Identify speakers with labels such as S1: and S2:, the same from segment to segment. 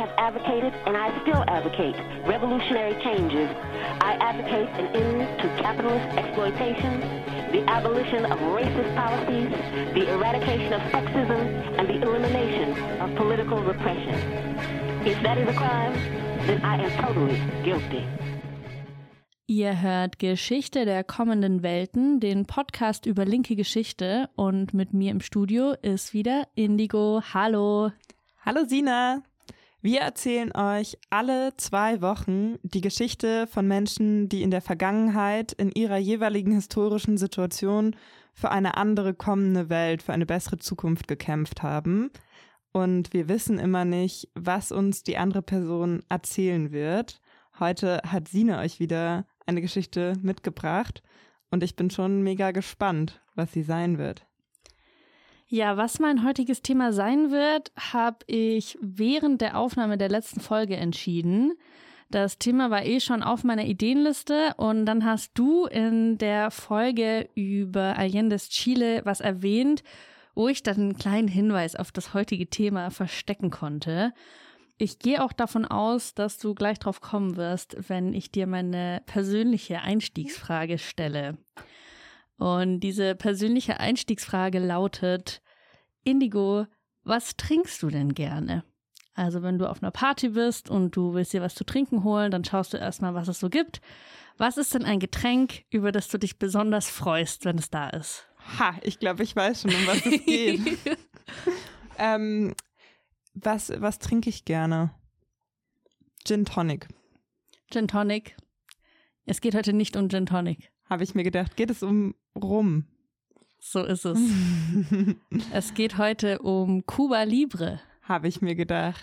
S1: have advocated and I still advocate revolutionary changes. I advocate an end to capitalist exploitation, the abolition of racist policies, the eradication of sexism, and the elimination of political repression. If that is a crime, then I am totally guilty.
S2: Ihr hört Geschichte der kommenden Welten, den Podcast über linke Geschichte und mit mir im Studio ist wieder Indigo. Hallo.
S3: Hallo Sina. Wir erzählen euch alle zwei Wochen die Geschichte von Menschen, die in der Vergangenheit in ihrer jeweiligen historischen Situation für eine andere kommende Welt, für eine bessere Zukunft gekämpft haben. Und wir wissen immer nicht, was uns die andere Person erzählen wird. Heute hat Sina euch wieder eine Geschichte mitgebracht und ich bin schon mega gespannt, was sie sein wird.
S2: Ja, was mein heutiges Thema sein wird, habe ich während der Aufnahme der letzten Folge entschieden. Das Thema war eh schon auf meiner Ideenliste und dann hast du in der Folge über Allende's Chile was erwähnt, wo ich dann einen kleinen Hinweis auf das heutige Thema verstecken konnte. Ich gehe auch davon aus, dass du gleich drauf kommen wirst, wenn ich dir meine persönliche Einstiegsfrage stelle. Und diese persönliche Einstiegsfrage lautet, Indigo, was trinkst du denn gerne? Also wenn du auf einer Party bist und du willst dir was zu trinken holen, dann schaust du erstmal, was es so gibt. Was ist denn ein Getränk, über das du dich besonders freust, wenn es da ist?
S3: Ha, ich glaube, ich weiß schon, um was es geht. ähm, was, was trinke ich gerne? Gin Tonic.
S2: Gin Tonic. Es geht heute nicht um Gin Tonic.
S3: Habe ich mir gedacht, geht es um Rum?
S2: So ist es. es geht heute um Cuba Libre.
S3: Habe ich mir gedacht.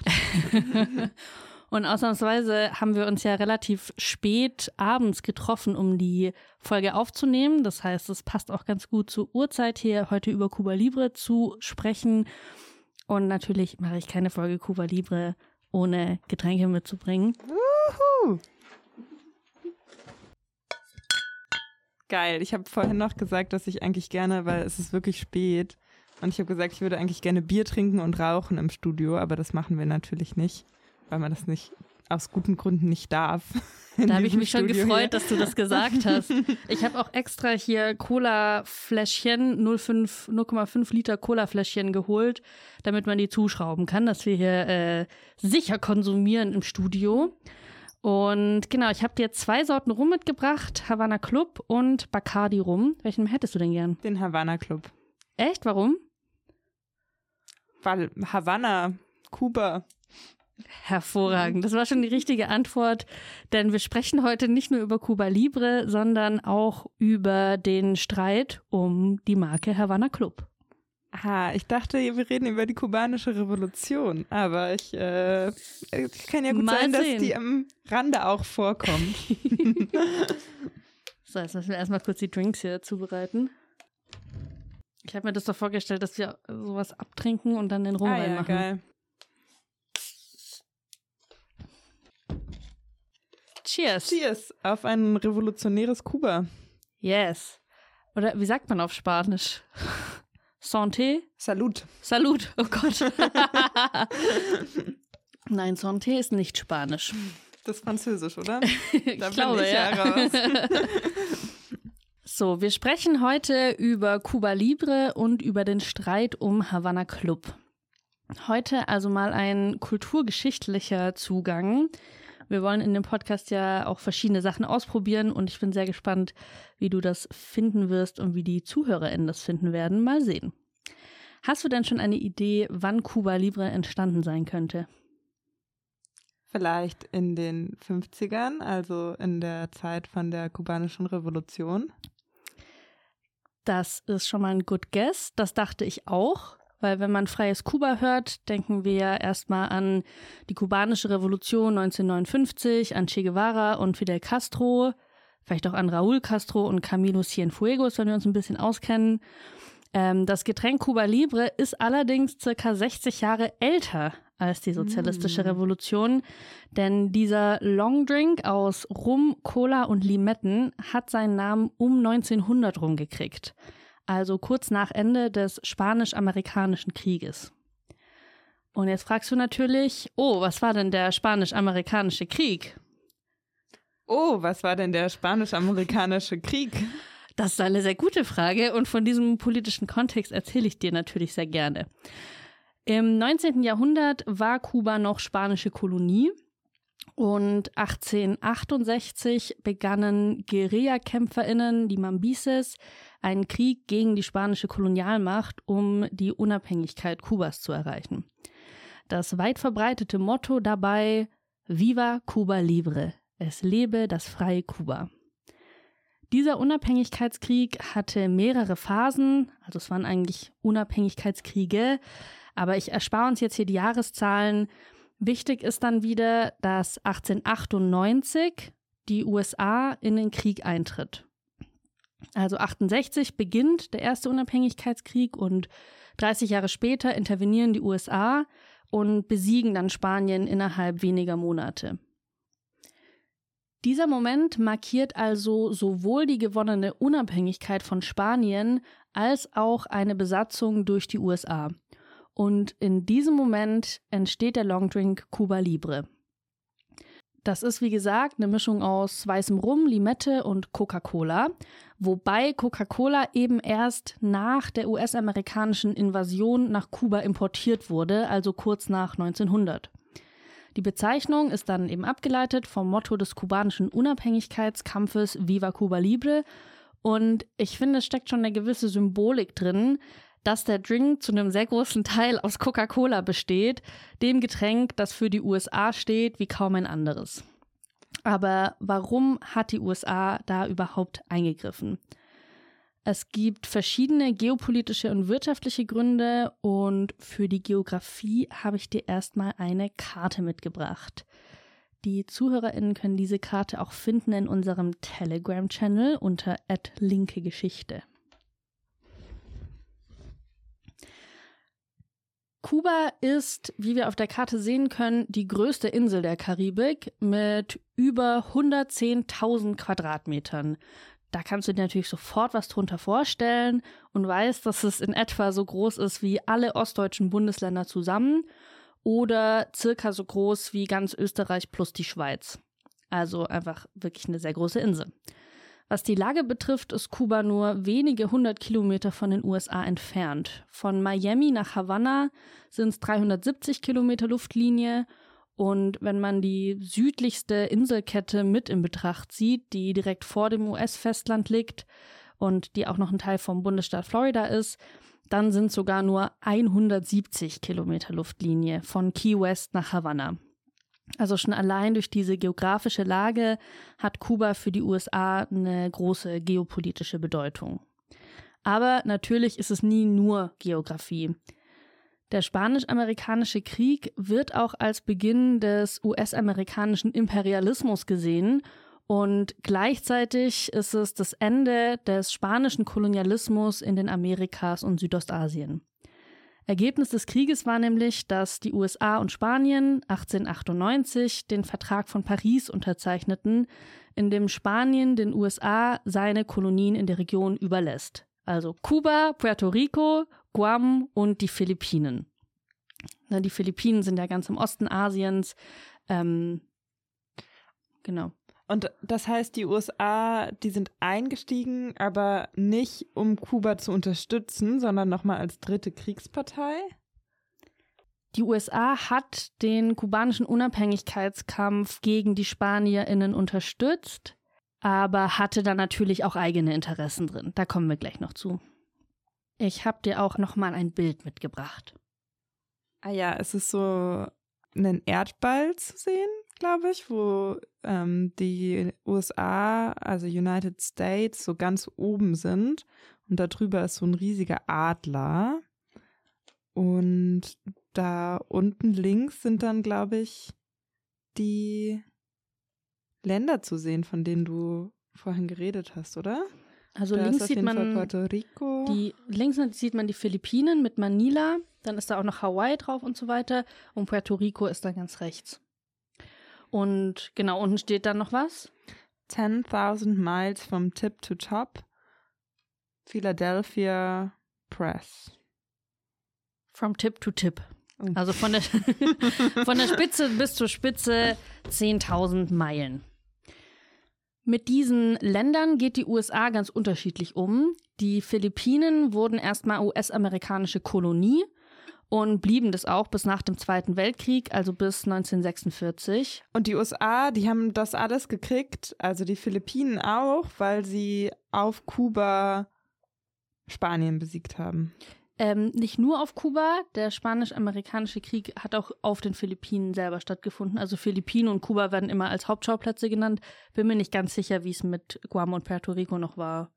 S2: Und ausnahmsweise haben wir uns ja relativ spät abends getroffen, um die Folge aufzunehmen. Das heißt, es passt auch ganz gut zur Uhrzeit hier, heute über Cuba Libre zu sprechen. Und natürlich mache ich keine Folge Cuba Libre, ohne Getränke mitzubringen. Wuhu.
S3: Geil. Ich habe vorhin noch gesagt, dass ich eigentlich gerne, weil es ist wirklich spät, und ich habe gesagt, ich würde eigentlich gerne Bier trinken und rauchen im Studio, aber das machen wir natürlich nicht, weil man das nicht aus guten Gründen nicht darf.
S2: Da habe ich mich schon gefreut, hier. dass du das gesagt hast. Ich habe auch extra hier Cola-Fläschchen, 0,5 Liter Cola-Fläschchen geholt, damit man die zuschrauben kann, dass wir hier äh, sicher konsumieren im Studio. Und genau, ich habe dir zwei Sorten Rum mitgebracht, Havana Club und Bacardi Rum. Welchen hättest du denn gern?
S3: Den Havana Club.
S2: Echt? Warum?
S3: Weil Havanna, Kuba.
S2: Hervorragend. Das war schon die richtige Antwort, denn wir sprechen heute nicht nur über Cuba Libre, sondern auch über den Streit um die Marke Havana Club.
S3: Ah, ich dachte, wir reden über die kubanische Revolution, aber ich äh, kann ja gut Mal sein, sehen. dass die am Rande auch vorkommt.
S2: so, jetzt müssen wir erstmal kurz die Drinks hier zubereiten. Ich habe mir das doch vorgestellt, dass wir sowas abtrinken und dann den Rum ah, reinmachen. Ja, geil. Cheers.
S3: Cheers auf ein revolutionäres Kuba.
S2: Yes. Oder wie sagt man auf Spanisch? Santé?
S3: Salut.
S2: Salut, oh Gott. Nein, Santé ist nicht Spanisch.
S3: Das ist Französisch, oder?
S2: ich da glaube, ich ja. raus. so, wir sprechen heute über Cuba Libre und über den Streit um Havana Club. Heute also mal ein kulturgeschichtlicher Zugang. Wir wollen in dem Podcast ja auch verschiedene Sachen ausprobieren und ich bin sehr gespannt, wie du das finden wirst und wie die ZuhörerInnen das finden werden. Mal sehen. Hast du denn schon eine Idee, wann Cuba Libre entstanden sein könnte?
S3: Vielleicht in den 50ern, also in der Zeit von der kubanischen Revolution.
S2: Das ist schon mal ein good guess. Das dachte ich auch. Weil wenn man freies Kuba hört, denken wir ja erstmal an die kubanische Revolution 1959, an Che Guevara und Fidel Castro, vielleicht auch an Raúl Castro und Camilo Cienfuegos, wenn wir uns ein bisschen auskennen. Ähm, das Getränk Cuba Libre ist allerdings circa 60 Jahre älter als die sozialistische mm. Revolution, denn dieser Longdrink aus Rum, Cola und Limetten hat seinen Namen um 1900 rumgekriegt also kurz nach Ende des Spanisch-Amerikanischen Krieges. Und jetzt fragst du natürlich, oh, was war denn der spanisch-amerikanische Krieg?
S3: Oh, was war denn der spanisch-amerikanische Krieg?
S2: Das ist eine sehr gute Frage und von diesem politischen Kontext erzähle ich dir natürlich sehr gerne. Im 19. Jahrhundert war Kuba noch spanische Kolonie und 1868 begannen Guerillakämpferinnen, die Mambises, einen Krieg gegen die spanische Kolonialmacht, um die Unabhängigkeit Kubas zu erreichen. Das weit verbreitete Motto dabei Viva Cuba Libre, es lebe das freie Kuba. Dieser Unabhängigkeitskrieg hatte mehrere Phasen, also es waren eigentlich Unabhängigkeitskriege, aber ich erspare uns jetzt hier die Jahreszahlen. Wichtig ist dann wieder, dass 1898 die USA in den Krieg eintritt. Also 68 beginnt der erste Unabhängigkeitskrieg und 30 Jahre später intervenieren die USA und besiegen dann Spanien innerhalb weniger Monate. Dieser Moment markiert also sowohl die gewonnene Unabhängigkeit von Spanien als auch eine Besatzung durch die USA. Und in diesem Moment entsteht der Longdrink Cuba Libre. Das ist wie gesagt eine Mischung aus weißem Rum, Limette und Coca-Cola, wobei Coca-Cola eben erst nach der US-amerikanischen Invasion nach Kuba importiert wurde, also kurz nach 1900. Die Bezeichnung ist dann eben abgeleitet vom Motto des kubanischen Unabhängigkeitskampfes Viva Cuba Libre und ich finde, es steckt schon eine gewisse Symbolik drin, dass der Drink zu einem sehr großen Teil aus Coca-Cola besteht, dem Getränk, das für die USA steht wie kaum ein anderes. Aber warum hat die USA da überhaupt eingegriffen? Es gibt verschiedene geopolitische und wirtschaftliche Gründe und für die Geografie habe ich dir erstmal eine Karte mitgebracht. Die ZuhörerInnen können diese Karte auch finden in unserem Telegram-Channel unter linke Geschichte. Kuba ist, wie wir auf der Karte sehen können, die größte Insel der Karibik mit über 110.000 Quadratmetern. Da kannst du dir natürlich sofort was drunter vorstellen und weißt, dass es in etwa so groß ist wie alle ostdeutschen Bundesländer zusammen oder circa so groß wie ganz Österreich plus die Schweiz. Also einfach wirklich eine sehr große Insel. Was die Lage betrifft, ist Kuba nur wenige hundert Kilometer von den USA entfernt. Von Miami nach Havanna sind es 370 Kilometer Luftlinie und wenn man die südlichste Inselkette mit in Betracht zieht, die direkt vor dem US-Festland liegt und die auch noch ein Teil vom Bundesstaat Florida ist, dann sind sogar nur 170 Kilometer Luftlinie von Key West nach Havanna. Also schon allein durch diese geografische Lage hat Kuba für die USA eine große geopolitische Bedeutung. Aber natürlich ist es nie nur Geografie. Der Spanisch-Amerikanische Krieg wird auch als Beginn des US-amerikanischen Imperialismus gesehen und gleichzeitig ist es das Ende des spanischen Kolonialismus in den Amerikas und Südostasien. Ergebnis des Krieges war nämlich, dass die USA und Spanien 1898 den Vertrag von Paris unterzeichneten, in dem Spanien den USA seine Kolonien in der Region überlässt. Also Kuba, Puerto Rico, Guam und die Philippinen. Die Philippinen sind ja ganz im Osten Asiens. Ähm, genau.
S3: Und das heißt, die USA, die sind eingestiegen, aber nicht um Kuba zu unterstützen, sondern nochmal als dritte Kriegspartei?
S2: Die USA hat den kubanischen Unabhängigkeitskampf gegen die Spanierinnen unterstützt, aber hatte da natürlich auch eigene Interessen drin. Da kommen wir gleich noch zu. Ich habe dir auch nochmal ein Bild mitgebracht.
S3: Ah ja, es ist so einen Erdball zu sehen glaube ich, wo ähm, die USA, also United States, so ganz oben sind. Und darüber ist so ein riesiger Adler. Und da unten links sind dann, glaube ich, die Länder zu sehen, von denen du vorhin geredet hast, oder?
S2: Also da links sieht man
S3: Puerto Rico.
S2: Die, links sieht man die Philippinen mit Manila, dann ist da auch noch Hawaii drauf und so weiter und Puerto Rico ist da ganz rechts. Und genau, unten steht dann noch was.
S3: 10.000 Miles from Tip to Top. Philadelphia Press.
S2: From Tip to Tip. Also von der, von der Spitze bis zur Spitze 10.000 Meilen. Mit diesen Ländern geht die USA ganz unterschiedlich um. Die Philippinen wurden erstmal US-amerikanische Kolonie und blieben das auch bis nach dem Zweiten Weltkrieg, also bis 1946.
S3: Und die USA, die haben das alles gekriegt, also die Philippinen auch, weil sie auf Kuba Spanien besiegt haben.
S2: Ähm, nicht nur auf Kuba, der spanisch-amerikanische Krieg hat auch auf den Philippinen selber stattgefunden. Also Philippinen und Kuba werden immer als Hauptschauplätze genannt. Bin mir nicht ganz sicher, wie es mit Guam und Puerto Rico noch war.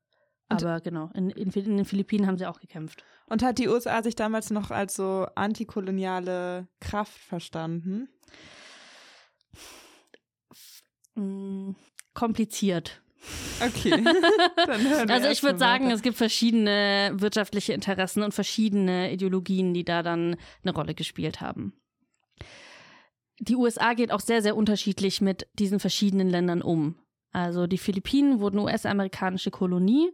S2: Aber und genau, in, in, in, den Philippinen haben sie auch gekämpft.
S3: Und hat die USA sich damals noch als so antikoloniale Kraft verstanden?
S2: Hm, kompliziert.
S3: Okay.
S2: also ich würde sagen, weiter. es gibt verschiedene wirtschaftliche Interessen und verschiedene Ideologien, die da dann eine Rolle gespielt haben. Die USA geht auch sehr, sehr unterschiedlich mit diesen verschiedenen Ländern um. Also die Philippinen wurden US-amerikanische Kolonie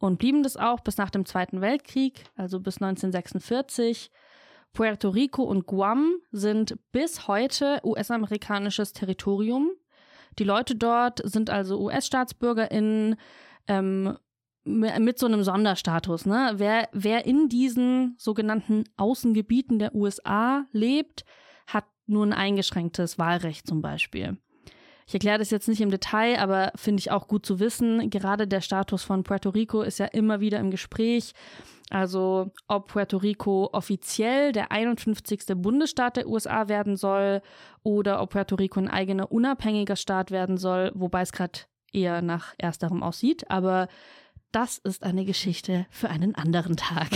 S2: und blieben das auch bis nach dem Zweiten Weltkrieg, also bis 1946. Puerto Rico und Guam sind bis heute US-amerikanisches Territorium die Leute dort sind also US-StaatsbürgerInnen ähm, mit so einem Sonderstatus. Ne? Wer, wer in diesen sogenannten Außengebieten der USA lebt, hat nur ein eingeschränktes Wahlrecht zum Beispiel. Ich erkläre das jetzt nicht im Detail, aber finde ich auch gut zu wissen. Gerade der Status von Puerto Rico ist ja immer wieder im Gespräch. Also ob Puerto Rico offiziell der 51. Bundesstaat der USA werden soll oder ob Puerto Rico ein eigener unabhängiger Staat werden soll, wobei es gerade eher nach ersterem aussieht. Aber das ist eine Geschichte für einen anderen Tag.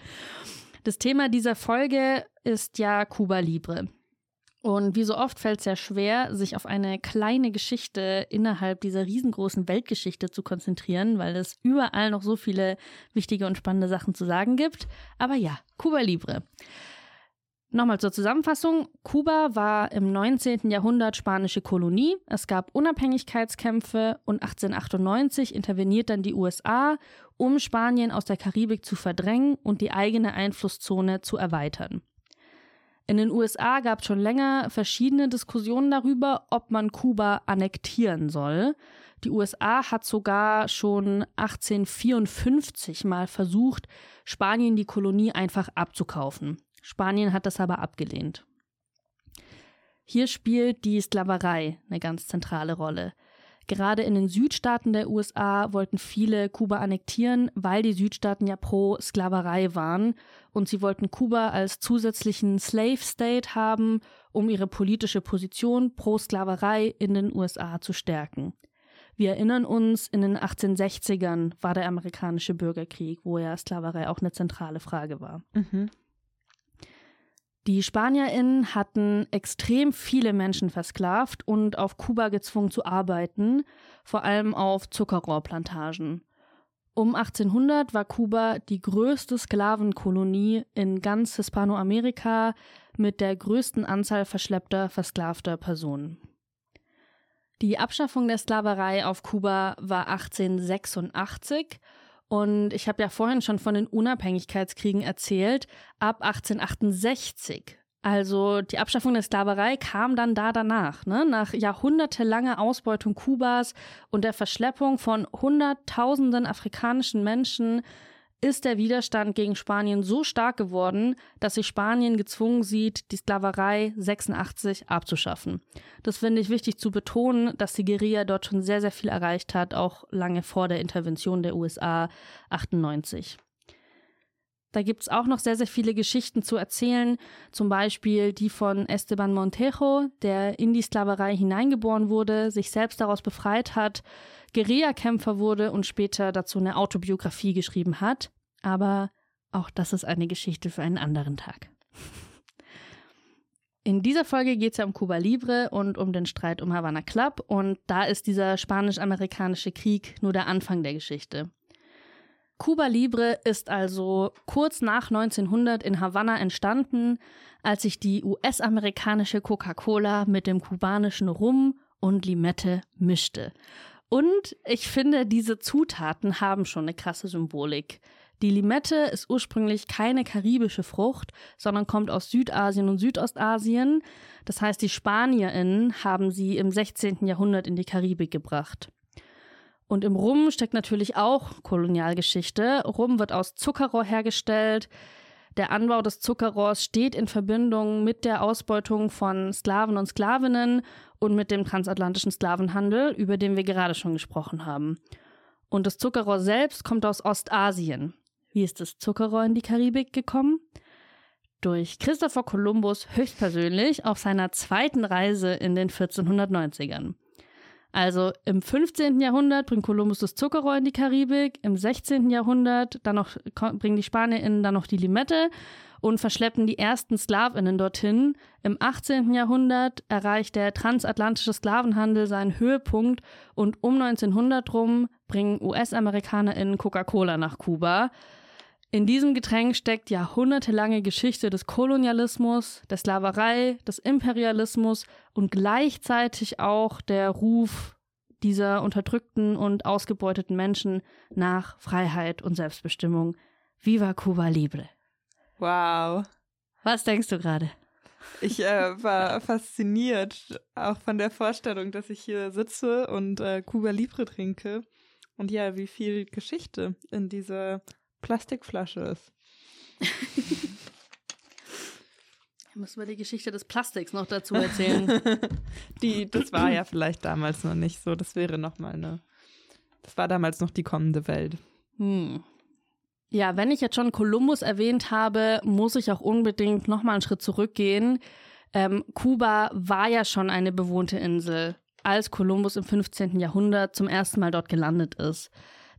S2: das Thema dieser Folge ist ja Cuba Libre. Und wie so oft fällt es ja schwer, sich auf eine kleine Geschichte innerhalb dieser riesengroßen Weltgeschichte zu konzentrieren, weil es überall noch so viele wichtige und spannende Sachen zu sagen gibt. Aber ja, Cuba Libre. Nochmal zur Zusammenfassung. Kuba war im 19. Jahrhundert spanische Kolonie. Es gab Unabhängigkeitskämpfe und 1898 interveniert dann die USA, um Spanien aus der Karibik zu verdrängen und die eigene Einflusszone zu erweitern. In den USA gab es schon länger verschiedene Diskussionen darüber, ob man Kuba annektieren soll. Die USA hat sogar schon 1854 mal versucht, Spanien die Kolonie einfach abzukaufen. Spanien hat das aber abgelehnt. Hier spielt die Sklaverei eine ganz zentrale Rolle. Gerade in den Südstaaten der USA wollten viele Kuba annektieren, weil die Südstaaten ja pro Sklaverei waren und sie wollten Kuba als zusätzlichen Slave State haben, um ihre politische Position pro Sklaverei in den USA zu stärken. Wir erinnern uns, in den 1860ern war der amerikanische Bürgerkrieg, wo ja Sklaverei auch eine zentrale Frage war. Mhm. Die SpanierInnen hatten extrem viele Menschen versklavt und auf Kuba gezwungen zu arbeiten, vor allem auf Zuckerrohrplantagen. Um 1800 war Kuba die größte Sklavenkolonie in ganz Hispanoamerika mit der größten Anzahl verschleppter, versklavter Personen. Die Abschaffung der Sklaverei auf Kuba war 1886 und ich habe ja vorhin schon von den Unabhängigkeitskriegen erzählt, ab 1868. Also die Abschaffung der Sklaverei kam dann da danach, ne? nach jahrhundertelanger Ausbeutung Kubas und der Verschleppung von Hunderttausenden afrikanischen Menschen ist der Widerstand gegen Spanien so stark geworden, dass sich Spanien gezwungen sieht, die Sklaverei 86 abzuschaffen. Das finde ich wichtig zu betonen, dass die Guerilla dort schon sehr, sehr viel erreicht hat, auch lange vor der Intervention der USA 98. Da gibt es auch noch sehr, sehr viele Geschichten zu erzählen, zum Beispiel die von Esteban Montejo, der in die Sklaverei hineingeboren wurde, sich selbst daraus befreit hat, Guerillakämpfer wurde und später dazu eine Autobiografie geschrieben hat. Aber auch das ist eine Geschichte für einen anderen Tag. In dieser Folge geht es ja um Cuba Libre und um den Streit um Havana Club und da ist dieser spanisch-amerikanische Krieg nur der Anfang der Geschichte. Cuba Libre ist also kurz nach 1900 in Havanna entstanden, als sich die US-amerikanische Coca-Cola mit dem kubanischen Rum und Limette mischte. Und ich finde, diese Zutaten haben schon eine krasse Symbolik. Die Limette ist ursprünglich keine karibische Frucht, sondern kommt aus Südasien und Südostasien. Das heißt, die SpanierInnen haben sie im 16. Jahrhundert in die Karibik gebracht. Und im Rum steckt natürlich auch Kolonialgeschichte. Rum wird aus Zuckerrohr hergestellt. Der Anbau des Zuckerrohrs steht in Verbindung mit der Ausbeutung von Sklaven und Sklavinnen und mit dem transatlantischen Sklavenhandel, über den wir gerade schon gesprochen haben. Und das Zuckerrohr selbst kommt aus Ostasien. Wie ist das Zuckerrohr in die Karibik gekommen? Durch Christopher Columbus höchstpersönlich auf seiner zweiten Reise in den 1490ern. Also im 15. Jahrhundert bringt Kolumbus das Zuckerrohr in die Karibik, im 16. Jahrhundert dann noch bringen die SpanierInnen dann noch die Limette und verschleppen die ersten SklavInnen dorthin. Im 18. Jahrhundert erreicht der transatlantische Sklavenhandel seinen Höhepunkt und um 1900 rum bringen US-AmerikanerInnen Coca-Cola nach Kuba. In diesem Getränk steckt jahrhundertelange Geschichte des Kolonialismus, der Sklaverei, des Imperialismus und gleichzeitig auch der Ruf dieser unterdrückten und ausgebeuteten Menschen nach Freiheit und Selbstbestimmung. Viva Cuba Libre.
S3: Wow.
S2: Was denkst du gerade?
S3: Ich äh, war fasziniert, auch von der Vorstellung, dass ich hier sitze und äh, Cuba Libre trinke. Und ja, wie viel Geschichte in dieser Plastikflasche ist.
S2: Müssen wir die Geschichte des Plastiks noch dazu erzählen?
S3: die, das war ja vielleicht damals noch nicht so. Das wäre noch mal eine. Das war damals noch die kommende Welt.
S2: Hm. Ja, wenn ich jetzt schon Kolumbus erwähnt habe, muss ich auch unbedingt noch mal einen Schritt zurückgehen. Ähm, Kuba war ja schon eine bewohnte Insel, als Kolumbus im 15. Jahrhundert zum ersten Mal dort gelandet ist.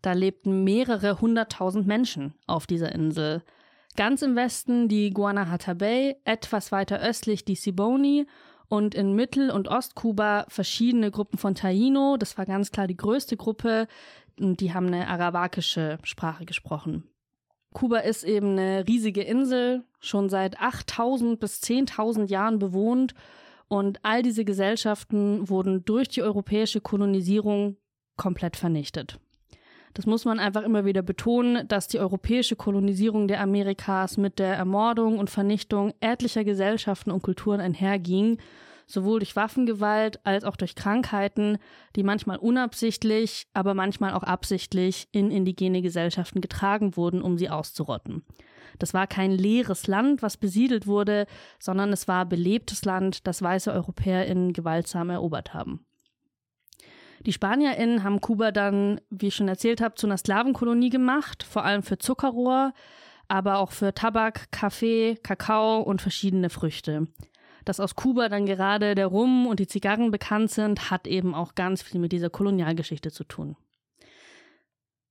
S2: Da lebten mehrere hunderttausend Menschen auf dieser Insel. Ganz im Westen die Guanahata Bay, etwas weiter östlich die Siboney und in Mittel- und Ostkuba verschiedene Gruppen von Taino. Das war ganz klar die größte Gruppe und die haben eine arawakische Sprache gesprochen. Kuba ist eben eine riesige Insel, schon seit 8000 bis 10.000 Jahren bewohnt und all diese Gesellschaften wurden durch die europäische Kolonisierung komplett vernichtet. Das muss man einfach immer wieder betonen, dass die europäische Kolonisierung der Amerikas mit der Ermordung und Vernichtung etlicher Gesellschaften und Kulturen einherging, sowohl durch Waffengewalt als auch durch Krankheiten, die manchmal unabsichtlich, aber manchmal auch absichtlich in indigene Gesellschaften getragen wurden, um sie auszurotten. Das war kein leeres Land, was besiedelt wurde, sondern es war belebtes Land, das weiße EuropäerInnen gewaltsam erobert haben. Die SpanierInnen haben Kuba dann, wie ich schon erzählt habe, zu einer Sklavenkolonie gemacht, vor allem für Zuckerrohr, aber auch für Tabak, Kaffee, Kakao und verschiedene Früchte. Dass aus Kuba dann gerade der Rum und die Zigarren bekannt sind, hat eben auch ganz viel mit dieser Kolonialgeschichte zu tun.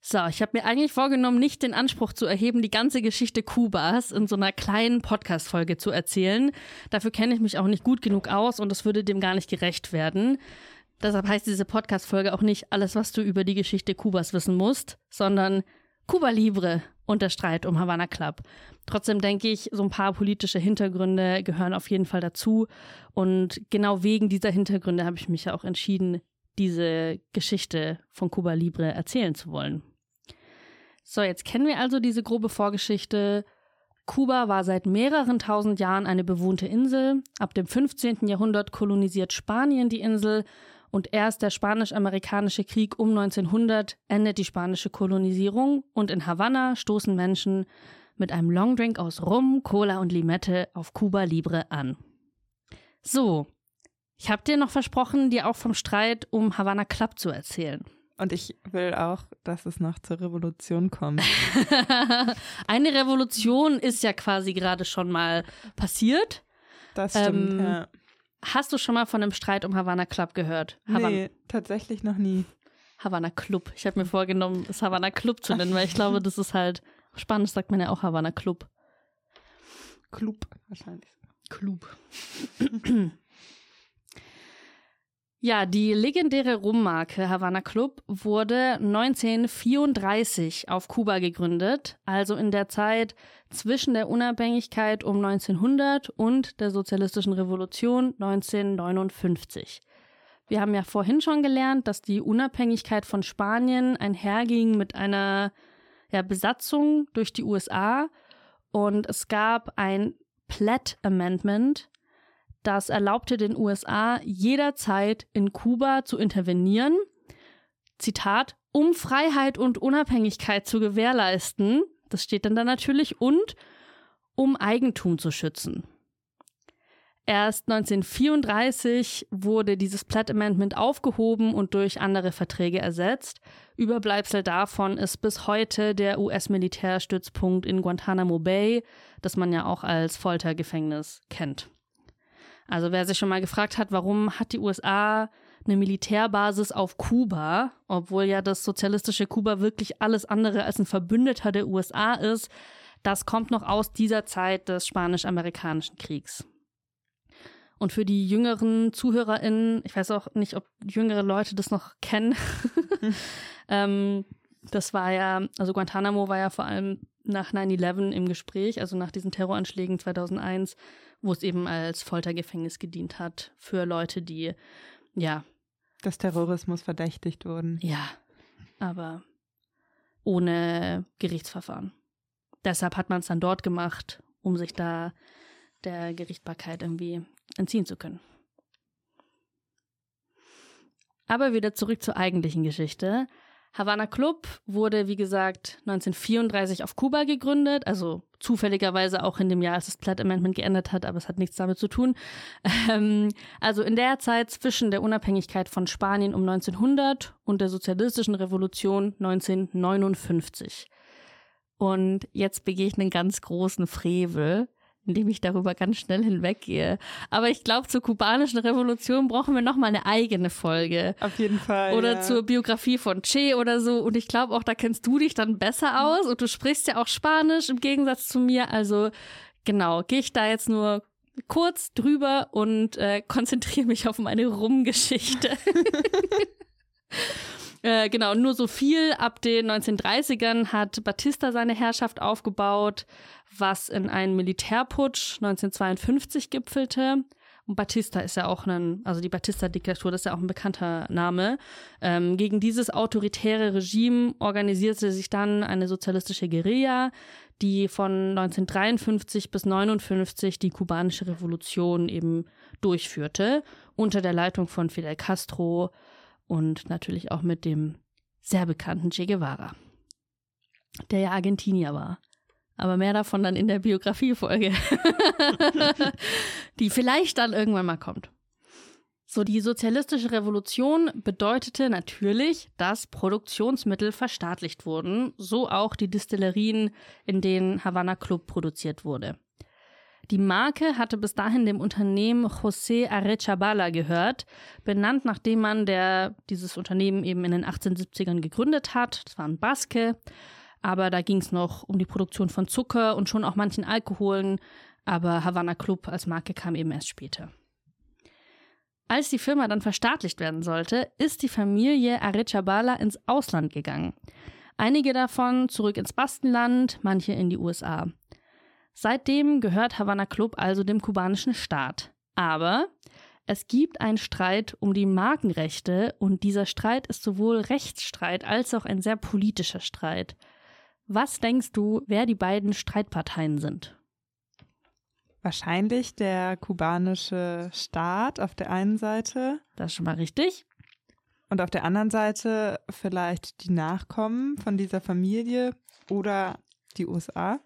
S2: So, ich habe mir eigentlich vorgenommen, nicht den Anspruch zu erheben, die ganze Geschichte Kubas in so einer kleinen Podcast-Folge zu erzählen. Dafür kenne ich mich auch nicht gut genug aus und es würde dem gar nicht gerecht werden. Deshalb heißt diese Podcast-Folge auch nicht alles, was du über die Geschichte Kubas wissen musst, sondern Kuba Libre und der Streit um Havana Club. Trotzdem denke ich, so ein paar politische Hintergründe gehören auf jeden Fall dazu. Und genau wegen dieser Hintergründe habe ich mich ja auch entschieden, diese Geschichte von Kuba Libre erzählen zu wollen. So, jetzt kennen wir also diese grobe Vorgeschichte. Kuba war seit mehreren tausend Jahren eine bewohnte Insel. Ab dem 15. Jahrhundert kolonisiert Spanien die Insel und erst der Spanisch-Amerikanische Krieg um 1900 endet die spanische Kolonisierung und in Havanna stoßen Menschen mit einem Longdrink aus Rum, Cola und Limette auf Cuba Libre an. So, ich habe dir noch versprochen, dir auch vom Streit um Havana Club zu erzählen.
S3: Und ich will auch, dass es noch zur Revolution kommt.
S2: Eine Revolution ist ja quasi gerade schon mal passiert.
S3: Das stimmt, ähm, ja.
S2: Hast du schon mal von einem Streit um Havana Club gehört?
S3: Havan nee, tatsächlich noch nie.
S2: Havana Club. Ich habe mir vorgenommen, es Havana Club zu nennen, weil ich glaube, das ist halt spannend, sagt man ja auch Havana Club.
S3: Club wahrscheinlich.
S2: Club. Ja, die legendäre Rummarke Havana Club wurde 1934 auf Kuba gegründet, also in der Zeit zwischen der Unabhängigkeit um 1900 und der sozialistischen Revolution 1959. Wir haben ja vorhin schon gelernt, dass die Unabhängigkeit von Spanien einherging mit einer ja, Besatzung durch die USA und es gab ein Platt Amendment, das erlaubte den USA jederzeit in Kuba zu intervenieren. Zitat, um Freiheit und Unabhängigkeit zu gewährleisten. Das steht dann da natürlich und um Eigentum zu schützen. Erst 1934 wurde dieses Platt Amendment aufgehoben und durch andere Verträge ersetzt. Überbleibsel davon ist bis heute der US-Militärstützpunkt in Guantanamo Bay, das man ja auch als Foltergefängnis kennt. Also wer sich schon mal gefragt hat, warum hat die USA eine Militärbasis auf Kuba, obwohl ja das sozialistische Kuba wirklich alles andere als ein Verbündeter der USA ist, das kommt noch aus dieser Zeit des spanisch-amerikanischen Kriegs. Und für die jüngeren ZuhörerInnen, ich weiß auch nicht, ob jüngere Leute das noch kennen. ähm, das war ja, also Guantanamo war ja vor allem nach 9-11 im Gespräch, also nach diesen Terroranschlägen 2001, wo es eben als Foltergefängnis gedient hat für Leute, die, ja.
S3: Des Terrorismus verdächtigt wurden.
S2: Ja, aber ohne Gerichtsverfahren. Deshalb hat man es dann dort gemacht, um sich da der Gerichtbarkeit irgendwie entziehen zu können. Aber wieder zurück zur eigentlichen Geschichte. Havana Club wurde, wie gesagt, 1934 auf Kuba gegründet, also zufälligerweise auch in dem Jahr, als das Platt Amendment geändert hat, aber es hat nichts damit zu tun. Ähm, also in der Zeit zwischen der Unabhängigkeit von Spanien um 1900 und der sozialistischen Revolution 1959. Und jetzt begehe ich einen ganz großen Frevel indem ich darüber ganz schnell hinweggehe. Aber ich glaube, zur kubanischen Revolution brauchen wir nochmal eine eigene Folge.
S3: Auf jeden Fall.
S2: Oder
S3: ja.
S2: zur Biografie von Che oder so. Und ich glaube auch, da kennst du dich dann besser aus und du sprichst ja auch Spanisch im Gegensatz zu mir. Also genau, gehe ich da jetzt nur kurz drüber und äh, konzentriere mich auf meine Rumgeschichte. Äh, genau, nur so viel. Ab den 1930ern hat Batista seine Herrschaft aufgebaut, was in einen Militärputsch 1952 gipfelte. Und Batista ist ja auch ein, also die Batista-Diktatur, das ist ja auch ein bekannter Name. Ähm, gegen dieses autoritäre Regime organisierte sich dann eine sozialistische Guerilla, die von 1953 bis 1959 die kubanische Revolution eben durchführte, unter der Leitung von Fidel Castro und natürlich auch mit dem sehr bekannten Che Guevara, der ja Argentinier war. Aber mehr davon dann in der Biografiefolge, die vielleicht dann irgendwann mal kommt. So, die sozialistische Revolution bedeutete natürlich, dass Produktionsmittel verstaatlicht wurden, so auch die Distillerien, in denen Havana Club produziert wurde. Die Marke hatte bis dahin dem Unternehmen José Arechabala gehört, benannt nachdem man der dieses Unternehmen eben in den 1870ern gegründet hat. Das war ein Baske. Aber da ging es noch um die Produktion von Zucker und schon auch manchen Alkoholen. Aber Havana Club als Marke kam eben erst später. Als die Firma dann verstaatlicht werden sollte, ist die Familie Arechabala ins Ausland gegangen. Einige davon zurück ins Baskenland, manche in die USA. Seitdem gehört Havana Club also dem kubanischen Staat. Aber es gibt einen Streit um die Markenrechte und dieser Streit ist sowohl Rechtsstreit als auch ein sehr politischer Streit. Was denkst du, wer die beiden Streitparteien sind?
S3: Wahrscheinlich der kubanische Staat auf der einen Seite.
S2: Das ist schon mal richtig.
S3: Und auf der anderen Seite vielleicht die Nachkommen von dieser Familie oder die USA.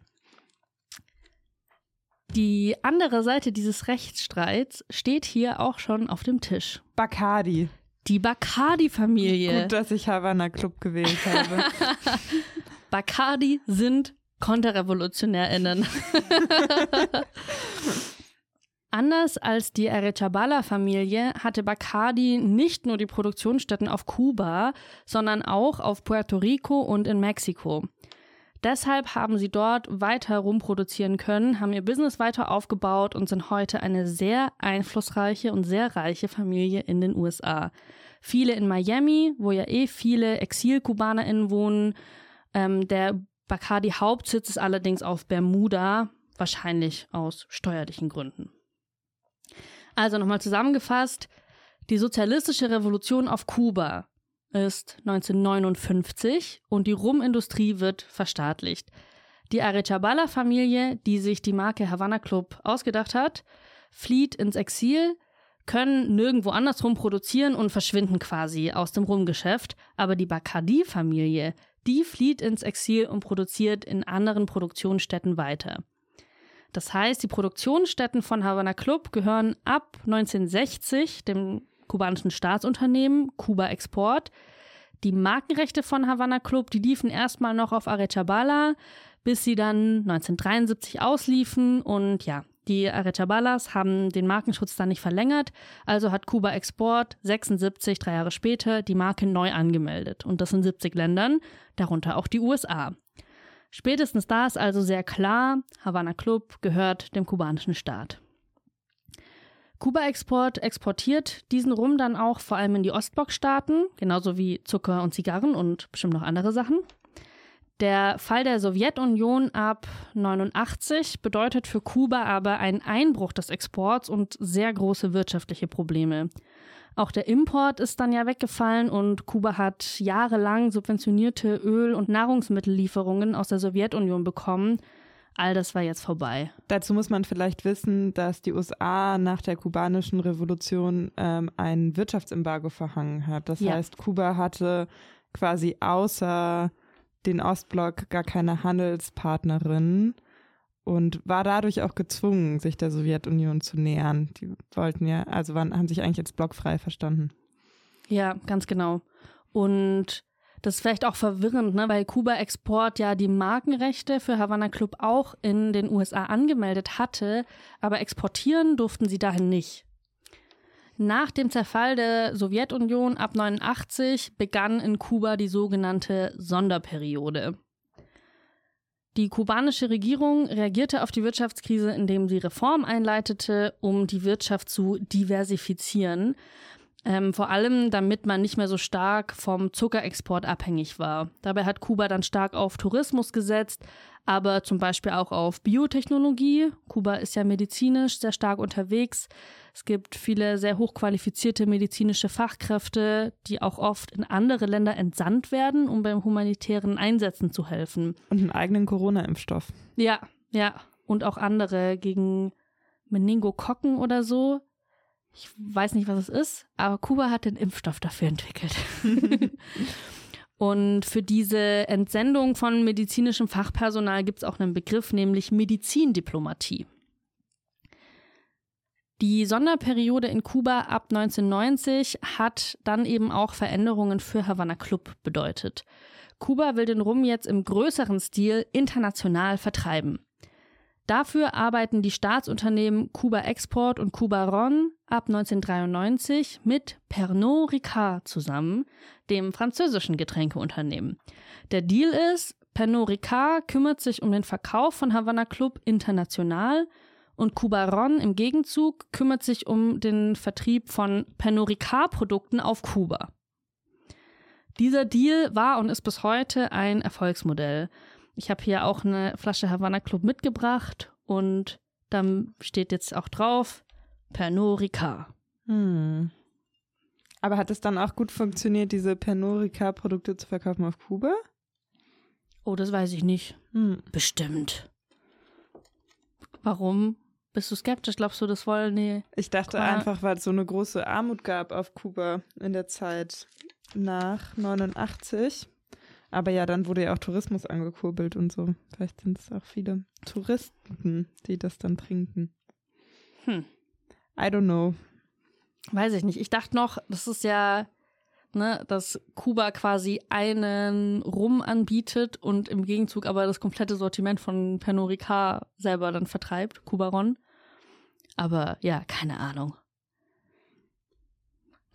S2: Die andere Seite dieses Rechtsstreits steht hier auch schon auf dem Tisch.
S3: Bacardi.
S2: Die Bacardi-Familie.
S3: Gut, dass ich Havana Club gewählt habe.
S2: Bacardi sind KonterrevolutionärInnen. Anders als die Arechabala-Familie hatte Bacardi nicht nur die Produktionsstätten auf Kuba, sondern auch auf Puerto Rico und in Mexiko. Deshalb haben sie dort weiter rumproduzieren können, haben ihr Business weiter aufgebaut und sind heute eine sehr einflussreiche und sehr reiche Familie in den USA. Viele in Miami, wo ja eh viele Exil-KubanerInnen wohnen. Ähm, der Bacardi-Hauptsitz ist allerdings auf Bermuda, wahrscheinlich aus steuerlichen Gründen. Also nochmal zusammengefasst, die sozialistische Revolution auf Kuba ist 1959 und die Rumindustrie wird verstaatlicht. Die Arechabala-Familie, die sich die Marke Havana Club ausgedacht hat, flieht ins Exil, können nirgendwo andersrum produzieren und verschwinden quasi aus dem Rumgeschäft. Aber die Bacardi-Familie, die flieht ins Exil und produziert in anderen Produktionsstätten weiter. Das heißt, die Produktionsstätten von Havana Club gehören ab 1960 dem kubanischen Staatsunternehmen Kuba Export. Die Markenrechte von Havana Club, die liefen erstmal noch auf Arechabala, bis sie dann 1973 ausliefen und ja, die Arechabalas haben den Markenschutz dann nicht verlängert, also hat Kuba Export 76, drei Jahre später, die Marke neu angemeldet. Und das in 70 Ländern, darunter auch die USA. Spätestens da ist also sehr klar, Havana Club gehört dem kubanischen Staat. Kuba Export exportiert diesen Rum dann auch vor allem in die Ostblockstaaten, genauso wie Zucker und Zigarren und bestimmt noch andere Sachen. Der Fall der Sowjetunion ab 89 bedeutet für Kuba aber einen Einbruch des Exports und sehr große wirtschaftliche Probleme. Auch der Import ist dann ja weggefallen und Kuba hat jahrelang subventionierte Öl- und Nahrungsmittellieferungen aus der Sowjetunion bekommen. All das war jetzt vorbei.
S3: Dazu muss man vielleicht wissen, dass die USA nach der kubanischen Revolution ähm, ein Wirtschaftsembargo verhangen hat. Das ja. heißt, Kuba hatte quasi außer den Ostblock gar keine Handelspartnerin und war dadurch auch gezwungen, sich der Sowjetunion zu nähern. Die wollten ja, also waren, haben sich eigentlich als blockfrei verstanden.
S2: Ja, ganz genau. Und das ist vielleicht auch verwirrend, ne? weil Kuba Export ja die Markenrechte für Havana Club auch in den USA angemeldet hatte, aber exportieren durften sie dahin nicht. Nach dem Zerfall der Sowjetunion ab 89 begann in Kuba die sogenannte Sonderperiode. Die kubanische Regierung reagierte auf die Wirtschaftskrise, indem sie Reformen einleitete, um die Wirtschaft zu diversifizieren. Ähm, vor allem, damit man nicht mehr so stark vom Zuckerexport abhängig war. Dabei hat Kuba dann stark auf Tourismus gesetzt, aber zum Beispiel auch auf Biotechnologie. Kuba ist ja medizinisch sehr stark unterwegs. Es gibt viele sehr hochqualifizierte medizinische Fachkräfte, die auch oft in andere Länder entsandt werden, um beim humanitären Einsätzen zu helfen.
S3: Und einen eigenen Corona-Impfstoff.
S2: Ja, ja. Und auch andere gegen Meningokokken oder so. Ich weiß nicht, was es ist, aber Kuba hat den Impfstoff dafür entwickelt. Und für diese Entsendung von medizinischem Fachpersonal gibt es auch einen Begriff, nämlich Medizindiplomatie. Die Sonderperiode in Kuba ab 1990 hat dann eben auch Veränderungen für Havana Club bedeutet. Kuba will den Rum jetzt im größeren Stil international vertreiben. Dafür arbeiten die Staatsunternehmen Kuba Export und Kuba Ron ab 1993 mit Pernod Ricard zusammen, dem französischen Getränkeunternehmen. Der Deal ist, Pernod Ricard kümmert sich um den Verkauf von Havana Club international und Cubaron im Gegenzug kümmert sich um den Vertrieb von Pernod Ricard-Produkten auf Kuba. Dieser Deal war und ist bis heute ein Erfolgsmodell. Ich habe hier auch eine Flasche Havana Club mitgebracht und dann steht jetzt auch drauf Pernod Ricard.
S3: Hm. Aber hat es dann auch gut funktioniert, diese Pernod Ricard-Produkte zu verkaufen auf Kuba?
S2: Oh, das weiß ich nicht.
S3: Hm.
S2: Bestimmt. Warum? Bist du skeptisch? Glaubst du, das wollen die?
S3: Ich dachte Kuba einfach, weil es so eine große Armut gab auf Kuba in der Zeit nach 89. Aber ja, dann wurde ja auch Tourismus angekurbelt und so. Vielleicht sind es auch viele Touristen, die das dann trinken.
S2: Hm.
S3: I don't know.
S2: Weiß ich nicht. Ich dachte noch, das ist ja, ne, dass Kuba quasi einen Rum anbietet und im Gegenzug aber das komplette Sortiment von Pernod Ricard selber dann vertreibt, Kubaron. Aber ja, keine Ahnung.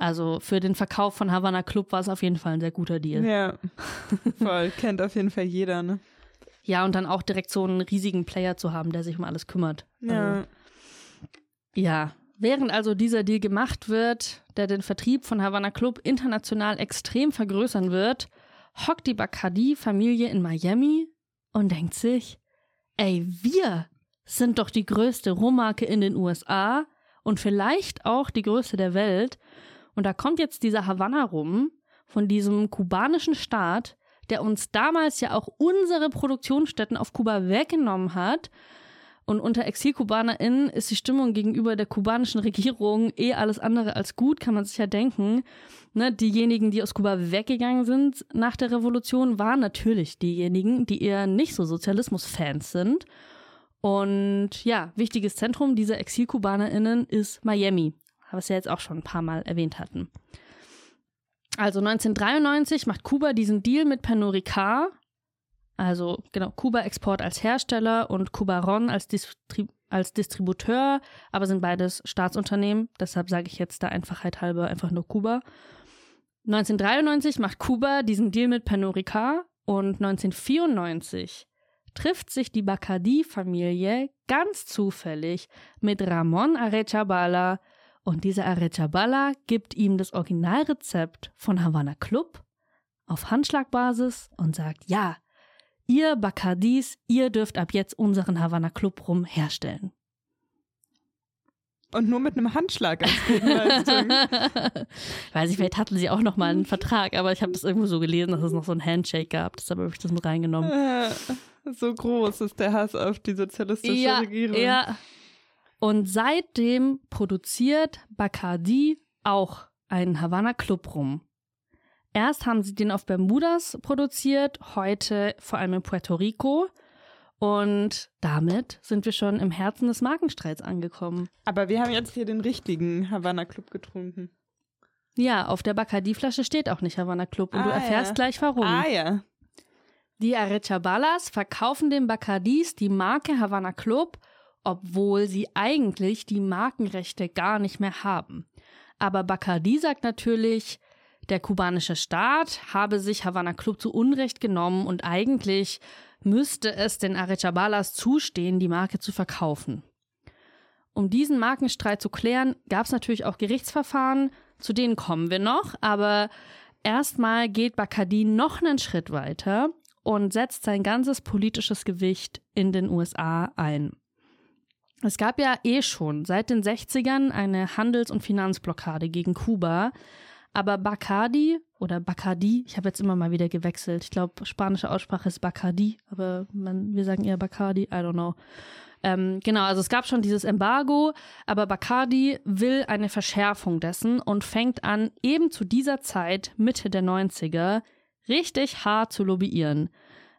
S2: Also für den Verkauf von Havana Club war es auf jeden Fall ein sehr guter Deal.
S3: Ja, voll. Kennt auf jeden Fall jeder, ne?
S2: Ja, und dann auch direkt so einen riesigen Player zu haben, der sich um alles kümmert.
S3: Ja.
S2: Also, ja. Während also dieser Deal gemacht wird, der den Vertrieb von Havana Club international extrem vergrößern wird, hockt die Bacardi-Familie in Miami und denkt sich, ey, wir sind doch die größte Rummarke in den USA und vielleicht auch die größte der Welt. Und da kommt jetzt dieser Havanna rum, von diesem kubanischen Staat, der uns damals ja auch unsere Produktionsstätten auf Kuba weggenommen hat. Und unter ExilkubanerInnen ist die Stimmung gegenüber der kubanischen Regierung eh alles andere als gut, kann man sich ja denken. Ne, diejenigen, die aus Kuba weggegangen sind nach der Revolution, waren natürlich diejenigen, die eher nicht so Sozialismus-Fans sind. Und ja, wichtiges Zentrum dieser ExilkubanerInnen ist Miami, was wir jetzt auch schon ein paar Mal erwähnt hatten. Also 1993 macht Kuba diesen Deal mit Pernod also genau, Kuba Export als Hersteller und Kuba Ron als, Distrib als Distributeur, aber sind beides Staatsunternehmen, deshalb sage ich jetzt der Einfachheit halber einfach nur Kuba. 1993 macht Kuba diesen Deal mit Pernod und 1994 trifft sich die Bacardi-Familie ganz zufällig mit Ramon Arechabala, und dieser Arechabala gibt ihm das Originalrezept von Havana Club auf Handschlagbasis und sagt, ja, ihr Bacardis, ihr dürft ab jetzt unseren Havana Club rum herstellen.
S3: Und nur mit einem Handschlag als Gegenleistung.
S2: Weiß ich, vielleicht hatten sie auch noch mal einen Vertrag, aber ich habe das irgendwo so gelesen, dass es noch so ein Handshake gab. Deshalb habe ich das mit reingenommen.
S3: So groß ist der Hass auf die sozialistische
S2: ja,
S3: Regierung.
S2: Ja, und seitdem produziert Bacardi auch einen Havana Club rum. Erst haben sie den auf Bermudas produziert, heute vor allem in Puerto Rico. Und damit sind wir schon im Herzen des Markenstreits angekommen.
S3: Aber wir haben jetzt hier den richtigen Havana Club getrunken.
S2: Ja, auf der Bacardi-Flasche steht auch nicht Havana Club und
S3: Ah,
S2: du erfährst
S3: ja.
S2: gleich warum.
S3: Ah ja.
S2: Die Arechabalas verkaufen den Bacardis die Marke Havana Club, obwohl sie eigentlich die Markenrechte gar nicht mehr haben. Aber Bacardi sagt natürlich, der kubanische Staat habe sich Havana Club zu Unrecht genommen und eigentlich müsste es den Arechabalas zustehen, die Marke zu verkaufen. Um diesen Markenstreit zu klären, gab es natürlich auch Gerichtsverfahren, zu denen kommen wir noch, aber erstmal geht Bacardi noch einen Schritt weiter und setzt sein ganzes politisches Gewicht in den USA ein. Es gab ja eh schon seit den 60ern eine Handels- und Finanzblockade gegen Kuba, aber Bacardi oder Bacardi, ich habe jetzt immer mal wieder gewechselt. Ich glaube, spanische Aussprache ist Bacardi, aber man, wir sagen eher Bacardi, I don't know. Ähm, genau, also es gab schon dieses Embargo, aber Bacardi will eine Verschärfung dessen und fängt an, eben zu dieser Zeit, Mitte der 90er, richtig hart zu lobbyieren.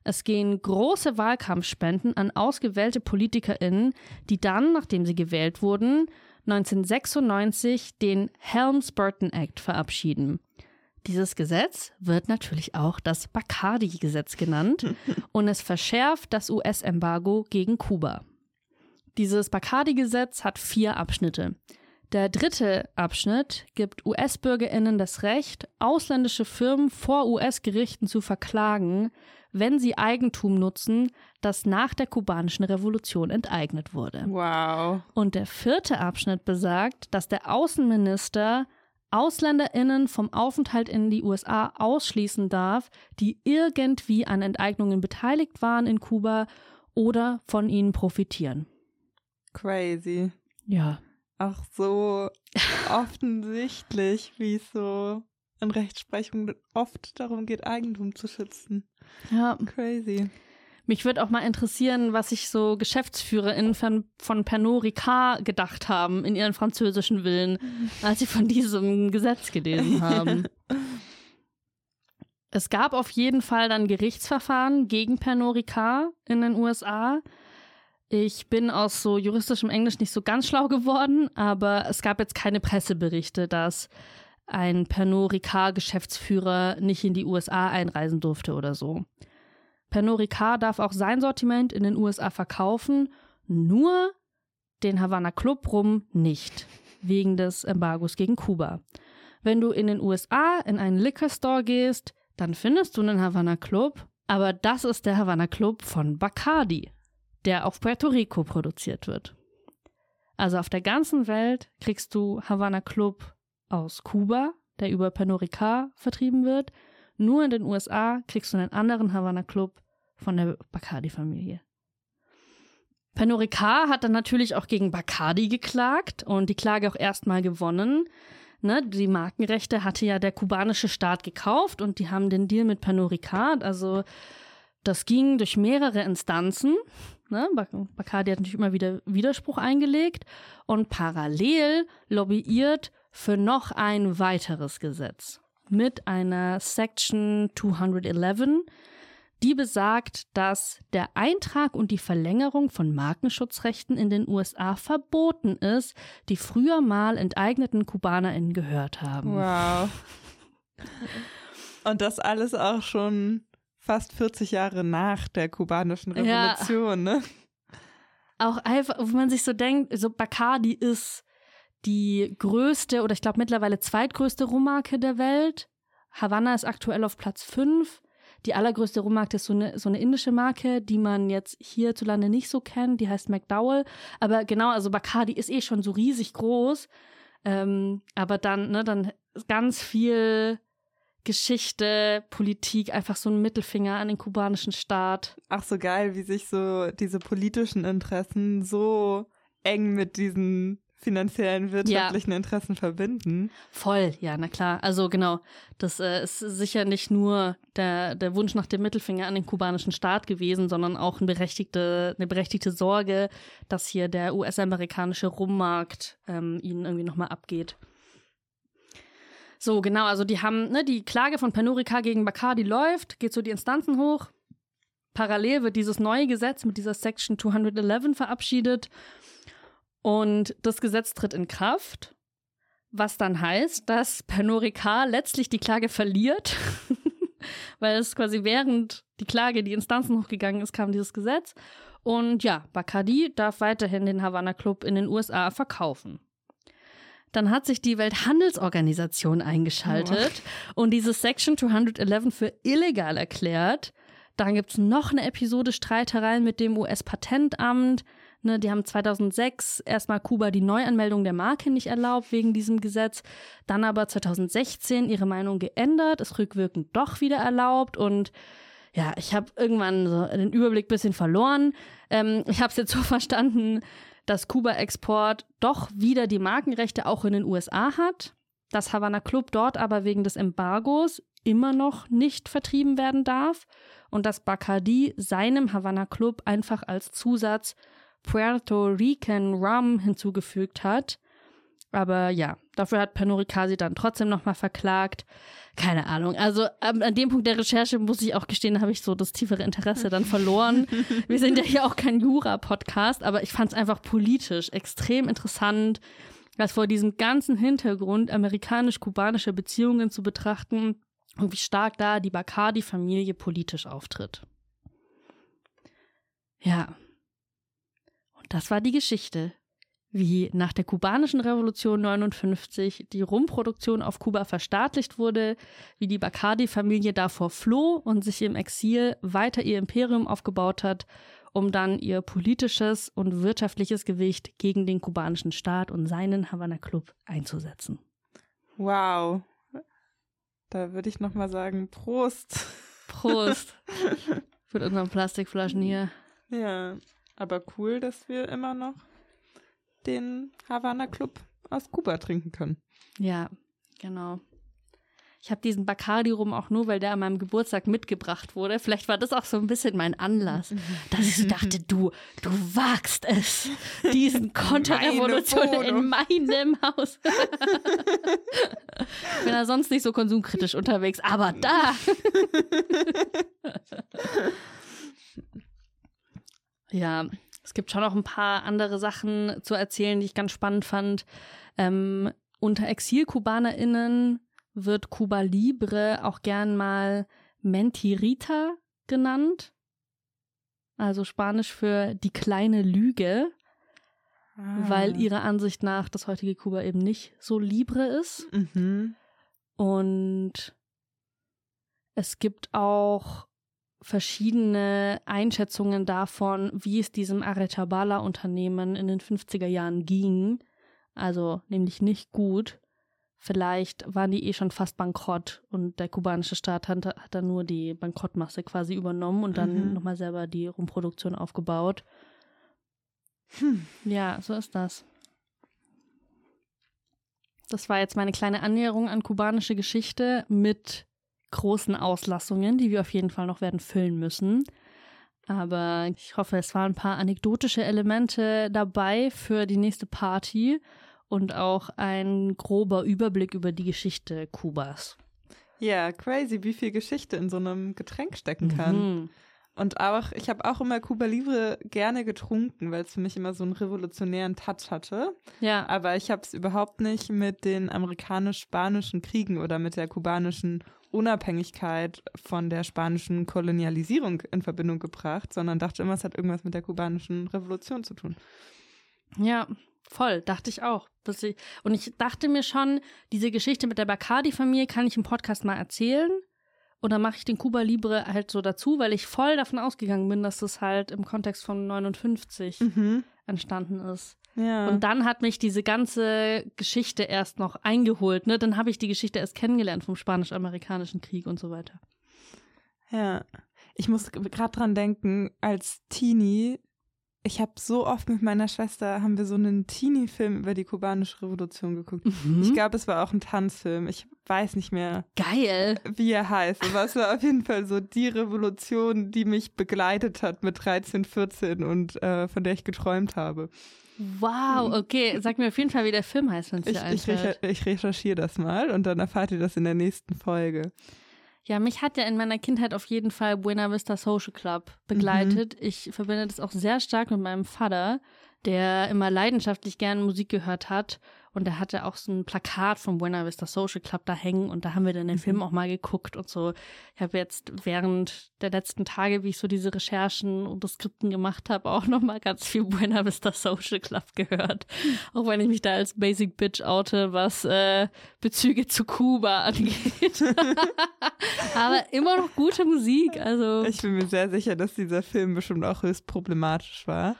S2: Es gehen große Wahlkampfspenden an ausgewählte PolitikerInnen, die dann, nachdem sie gewählt wurden, 1996 den Helms-Burton Act verabschieden. Dieses Gesetz wird natürlich auch das Bacardi-Gesetz genannt und es verschärft das US-Embargo gegen Kuba. Dieses Bacardi-Gesetz hat vier Abschnitte. Der dritte Abschnitt gibt US-BürgerInnen das Recht, ausländische Firmen vor US-Gerichten zu verklagen, wenn sie Eigentum nutzen, das nach der kubanischen Revolution enteignet wurde.
S3: Wow.
S2: Und der vierte Abschnitt besagt, dass der Außenminister AusländerInnen vom Aufenthalt in die USA ausschließen darf, die irgendwie an Enteignungen beteiligt waren in Kuba oder von ihnen profitieren.
S3: Crazy.
S2: Ja.
S3: Auch so offensichtlich, wie so in Rechtsprechung oft darum geht, Eigentum zu schützen.
S2: Ja.
S3: Crazy.
S2: Mich würde auch mal interessieren, was sich so GeschäftsführerInnen von, von Pernod Ricard gedacht haben in ihren französischen Villen, als sie von diesem Gesetz gelesen haben. Es gab auf jeden Fall dann Gerichtsverfahren gegen Pernod Ricard in den USA. Ich bin aus so juristischem Englisch nicht so ganz schlau geworden, aber es gab jetzt keine Presseberichte, dass ein Pernod Ricard-Geschäftsführer nicht in die USA einreisen durfte oder so. Pernod Ricard darf auch sein Sortiment in den USA verkaufen, nur den Havana Club rum nicht, wegen des Embargos gegen Kuba. Wenn du in den USA in einen Liquor Store gehst, dann findest du einen Havana Club, aber das ist der Havana Club von Bacardi, der auf Puerto Rico produziert wird. Also auf der ganzen Welt kriegst du Havana Club aus Kuba, der über Pernod vertrieben wird. Nur in den USA kriegst du einen anderen Havana Club von der Bacardi-Familie. Pernod hat dann natürlich auch gegen Bacardi geklagt und die Klage auch erstmal gewonnen. ne, die Markenrechte hatte ja der kubanische Staat gekauft und die haben den Deal mit Pernod also das ging durch mehrere Instanzen. Ne? Bacardi hat natürlich immer wieder Widerspruch eingelegt und parallel lobbyiert für noch ein weiteres Gesetz mit einer Section 211, die besagt, dass der Eintrag und die Verlängerung von Markenschutzrechten in den USA verboten ist, die früher mal enteigneten KubanerInnen gehört haben.
S3: Wow. Und das alles auch schon fast 40 Jahre nach der kubanischen Revolution, ja. ne?
S2: Auch einfach, wo man sich so denkt, so Bacardi ist die größte oder ich glaube mittlerweile zweitgrößte Rummarke der Welt. Havanna ist aktuell auf Platz 5. Die allergrößte Rummarke ist so eine, so eine indische Marke, die man jetzt hierzulande nicht so kennt. Die heißt McDowell. Aber genau, also Bacardi ist eh schon so riesig groß. Ähm, aber dann, ne, dann ganz viel Geschichte, Politik, einfach so ein Mittelfinger an den kubanischen Staat.
S3: Ach, so geil, wie sich so diese politischen Interessen so eng mit diesen finanziellen, wirtschaftlichen ja. Interessen verbinden.
S2: Voll, ja, na klar. Also genau, das äh, ist sicher nicht nur der, der Wunsch nach dem Mittelfinger an den kubanischen Staat gewesen, sondern auch eine berechtigte, eine berechtigte Sorge, dass hier der US-amerikanische Rummarkt ähm, ihnen irgendwie nochmal abgeht. So, genau, also die haben, ne, die Klage von Panurica gegen Bacardi läuft, geht so die Instanzen hoch. Parallel wird dieses neue Gesetz mit dieser Section 211 verabschiedet und das Gesetz tritt in Kraft, was dann heißt, dass Pernod letztlich die Klage verliert, weil es quasi während die Klage die Instanzen hochgegangen ist, kam dieses Gesetz. Und ja, Bacardi darf weiterhin den Havana Club in den USA verkaufen. Dann hat sich die Welthandelsorganisation eingeschaltet oh. und diese Section 211 für illegal erklärt. Dann gibt es noch eine Episode Streitereien mit dem US-Patentamt. Ne, die haben 2006 erstmal Kuba die Neuanmeldung der Marke nicht erlaubt wegen diesem Gesetz, dann aber 2016 ihre Meinung geändert, es rückwirkend doch wieder erlaubt und ja, ich habe irgendwann so den Überblick bisschen verloren. Ähm, ich habe es jetzt so verstanden, dass Kuba Export doch wieder die Markenrechte auch in den USA hat, dass Havana Club dort aber wegen des Embargos immer noch nicht vertrieben werden darf und dass Bacardi seinem Havana Club einfach als Zusatz Puerto Rican Rum hinzugefügt hat. Aber ja, dafür hat Panorikasi dann trotzdem nochmal verklagt. Keine Ahnung. Also an dem Punkt der Recherche muss ich auch gestehen, habe ich so das tiefere Interesse dann verloren. Wir sind ja hier auch kein Jura-Podcast, aber ich fand es einfach politisch extrem interessant, das vor diesem ganzen Hintergrund amerikanisch-kubanische Beziehungen zu betrachten und wie stark da die Bacardi-Familie politisch auftritt. Ja, das war die Geschichte, wie nach der kubanischen Revolution 59 die Rumproduktion auf Kuba verstaatlicht wurde, wie die Bacardi-Familie davor floh und sich im Exil weiter ihr Imperium aufgebaut hat, um dann ihr politisches und wirtschaftliches Gewicht gegen den kubanischen Staat und seinen Havana Club einzusetzen.
S3: Wow. Da würde ich noch mal sagen Prost.
S2: Prost. Mit unseren Plastikflaschen hier.
S3: Ja. Aber cool, dass wir immer noch den Havana Club aus Kuba trinken können.
S2: Ja, genau. Ich habe diesen Bacardi rum auch nur, weil der an meinem Geburtstag mitgebracht wurde. Vielleicht war das auch so ein bisschen mein Anlass, dass ich so dachte, du, du wagst es, diesen Konterrevolution in meinem Haus. ich bin ja sonst nicht so konsumkritisch unterwegs, aber da. Ja, es gibt schon noch ein paar andere Sachen zu erzählen, die ich ganz spannend fand. Ähm, unter Exil-KubanerInnen wird Cuba Libre auch gern mal Mentirita genannt. Also Spanisch für die kleine Lüge, ah. weil ihrer Ansicht nach das heutige Kuba eben nicht so libre ist. Mhm. Und es gibt auch verschiedene Einschätzungen davon, wie es diesem Arechabala-Unternehmen in den 50er Jahren ging. Also nämlich nicht gut. Vielleicht waren die eh schon fast bankrott und der kubanische Staat hat, hat dann nur die Bankrottmasse quasi übernommen und dann mhm. nochmal selber die Rumproduktion aufgebaut. Hm. Ja, so ist das. Das war jetzt meine kleine Annäherung an kubanische Geschichte mit großen Auslassungen, die wir auf jeden Fall noch werden füllen müssen. Aber ich hoffe, es waren ein paar anekdotische Elemente dabei für die nächste Party und auch ein grober Überblick über die Geschichte Kubas.
S3: Ja, crazy, wie viel Geschichte in so einem Getränk stecken kann. Mhm. Und auch, ich habe auch immer Cuba Libre gerne getrunken, weil es für mich immer so einen revolutionären Touch hatte.
S2: Ja.
S3: Aber ich habe es überhaupt nicht mit den amerikanisch-spanischen Kriegen oder mit der kubanischen Unabhängigkeit von der spanischen Kolonialisierung in Verbindung gebracht, sondern dachte immer, es hat irgendwas mit der kubanischen Revolution zu tun.
S2: Ja, voll, dachte ich auch. Und ich dachte mir schon, diese Geschichte mit der Bacardi-Familie kann ich im Podcast mal erzählen. Und dann mache ich den Cuba Libre halt so dazu, weil ich voll davon ausgegangen bin, dass das halt im Kontext von 59 mhm. entstanden ist.
S3: Ja.
S2: Und dann hat mich diese ganze Geschichte erst noch eingeholt. Ne? Dann habe ich die Geschichte erst kennengelernt vom Spanisch-Amerikanischen Krieg und so weiter.
S3: Ja. Ich muss gerade dran denken, als Teenie ich habe so oft mit meiner Schwester, haben wir so einen Teenie-Film über die kubanische Revolution geguckt. Mhm. Ich glaube, es war auch ein Tanzfilm. Ich weiß nicht mehr,
S2: Geil.
S3: wie er heißt. Aber es war auf jeden Fall so die Revolution, die mich begleitet hat mit 13, 14 und äh, von der ich geträumt habe.
S2: Wow, mhm. okay. Sag mir auf jeden Fall, wie der Film heißt, wenn es dir einfällt.
S3: Ich, ich recherchiere das mal und dann erfahrt ihr das in der nächsten Folge.
S2: Ja, mich hat ja in meiner Kindheit auf jeden Fall Buena Vista Social Club begleitet. Mhm. Ich verbinde das auch sehr stark mit meinem Vater, der immer leidenschaftlich gerne Musik gehört hat und er hatte auch so ein Plakat vom Buena Vista Social Club da hängen und da haben wir dann den mhm. Film auch mal geguckt und so. Ich habe jetzt während der letzten Tage, wie ich so diese Recherchen und das Skripten gemacht habe, auch noch mal ganz viel Buena Vista Social Club gehört. Mhm. Auch wenn ich mich da als Basic Bitch oute, was äh, Bezüge zu Kuba angeht. Aber immer noch gute Musik. Also
S3: ich bin mir sehr sicher, dass dieser Film bestimmt auch höchst problematisch war.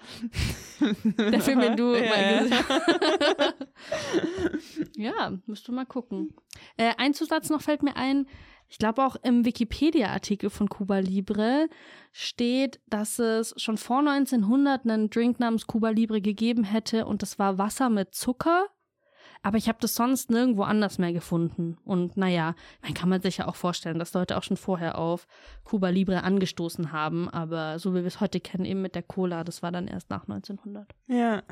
S2: Der Film, den du ja. mal gesehen hast. ja, müsst du mal gucken. Äh, ein Zusatz noch fällt mir ein. Ich glaube auch im Wikipedia-Artikel von Cuba Libre steht, dass es schon vor 1900 einen Drink namens Cuba Libre gegeben hätte und das war Wasser mit Zucker. Aber ich habe das sonst nirgendwo anders mehr gefunden. Und naja, man kann man sich ja auch vorstellen, dass Leute auch schon vorher auf Cuba Libre angestoßen haben. Aber so wie wir es heute kennen, eben mit der Cola, das war dann erst nach 1900.
S3: Ja.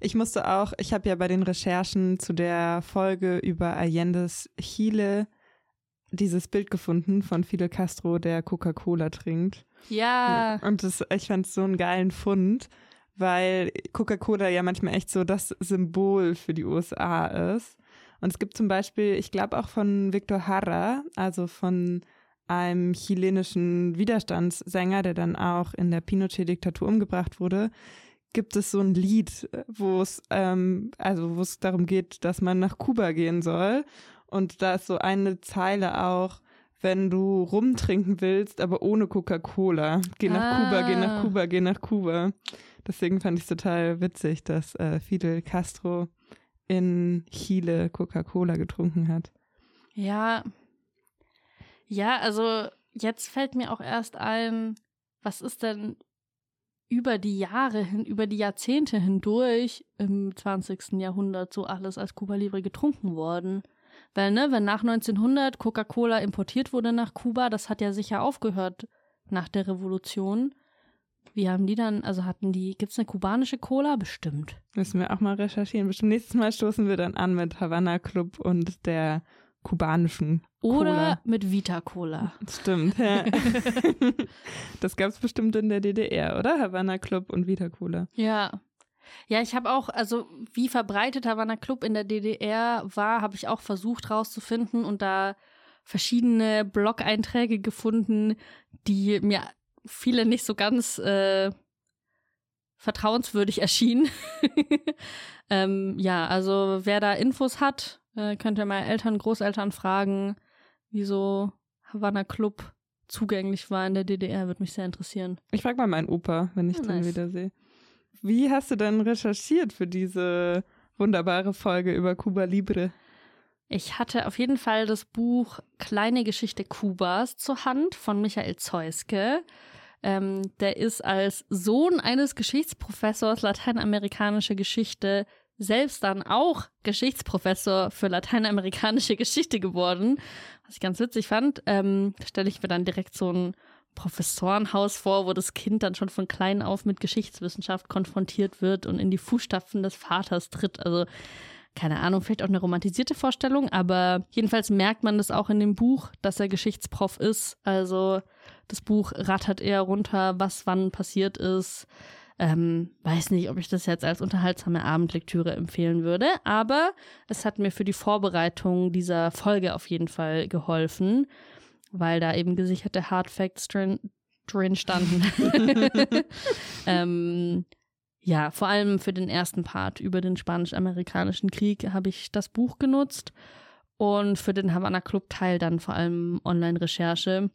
S3: Ich musste auch, ich habe ja bei den Recherchen zu der Folge über Allende's Chile dieses Bild gefunden von Fidel Castro, der Coca-Cola trinkt.
S2: Ja.
S3: Und das, ich fand es so einen geilen Fund, weil Coca-Cola ja manchmal echt so das Symbol für die USA ist. Und es gibt zum Beispiel, ich glaube auch von Victor Hara, also von einem chilenischen Widerstandssänger, der dann auch in der Pinochet-Diktatur umgebracht wurde, gibt es so ein Lied, wo es ähm, also wo es darum geht, dass man nach Kuba gehen soll. Und da ist so eine Zeile auch, wenn du rumtrinken willst, aber ohne Coca-Cola. Geh nach ah. Kuba, geh nach Kuba, geh nach Kuba. Deswegen fand ich es total witzig, dass äh, Fidel Castro in Chile Coca-Cola getrunken hat.
S2: Ja. Ja, also jetzt fällt mir auch erst ein, was ist denn über die Jahre hin, über die Jahrzehnte hindurch im 20. Jahrhundert so alles als Cuba Libre getrunken worden. Weil, ne, wenn nach 1900 Coca-Cola importiert wurde nach Kuba, das hat ja sicher aufgehört nach der Revolution. Wie haben die dann, also hatten die, gibt's eine kubanische Cola? Bestimmt.
S3: Müssen wir auch mal recherchieren. Bestimmt nächstes Mal stoßen wir dann an mit Havana Club und der kubanischen
S2: Cola. Oder mit Vita Cola.
S3: Stimmt, ja. das gab es bestimmt in der DDR, oder? Havana Club und Vita Cola.
S2: Ja. Ja, ich habe auch, also wie verbreitet Havana Club in der DDR war, habe ich auch versucht rauszufinden und da verschiedene Blog-Einträge gefunden, die mir viele nicht so ganz äh, vertrauenswürdig erschienen. ähm, ja, also wer da Infos hat, äh, könnt ihr mal Eltern, Großeltern fragen, wieso Havana Club zugänglich war in der DDR, würde mich sehr interessieren.
S3: Ich frage mal meinen Opa, wenn ich ja, den nice. wieder sehe. Wie hast du denn recherchiert für diese wunderbare Folge über Cuba Libre?
S2: Ich hatte auf jeden Fall das Buch Kleine Geschichte Kubas zur Hand von Michael Zeuske. Ähm, der ist als Sohn eines Geschichtsprofessors lateinamerikanische Geschichte selbst dann auch Geschichtsprofessor für lateinamerikanische Geschichte geworden, was ich ganz witzig fand. Ähm, stelle ich mir dann direkt so ein Professorenhaus vor, wo das Kind dann schon von klein auf mit Geschichtswissenschaft konfrontiert wird und in die Fußstapfen des Vaters tritt. Also keine Ahnung, vielleicht auch eine romantisierte Vorstellung, aber jedenfalls merkt man das auch in dem Buch, dass er Geschichtsprof ist. Also das Buch rattert eher runter, was wann passiert ist. Ähm, weiß nicht, ob ich das jetzt als unterhaltsame Abendlektüre empfehlen würde, aber es hat mir für die Vorbereitung dieser Folge auf jeden Fall geholfen, weil da eben gesicherte Hard Facts drin, drin standen. ähm, ja, vor allem für den ersten Part über den Spanisch-Amerikanischen Krieg habe ich das Buch genutzt und für den Havana Club Teil dann vor allem Online-Recherche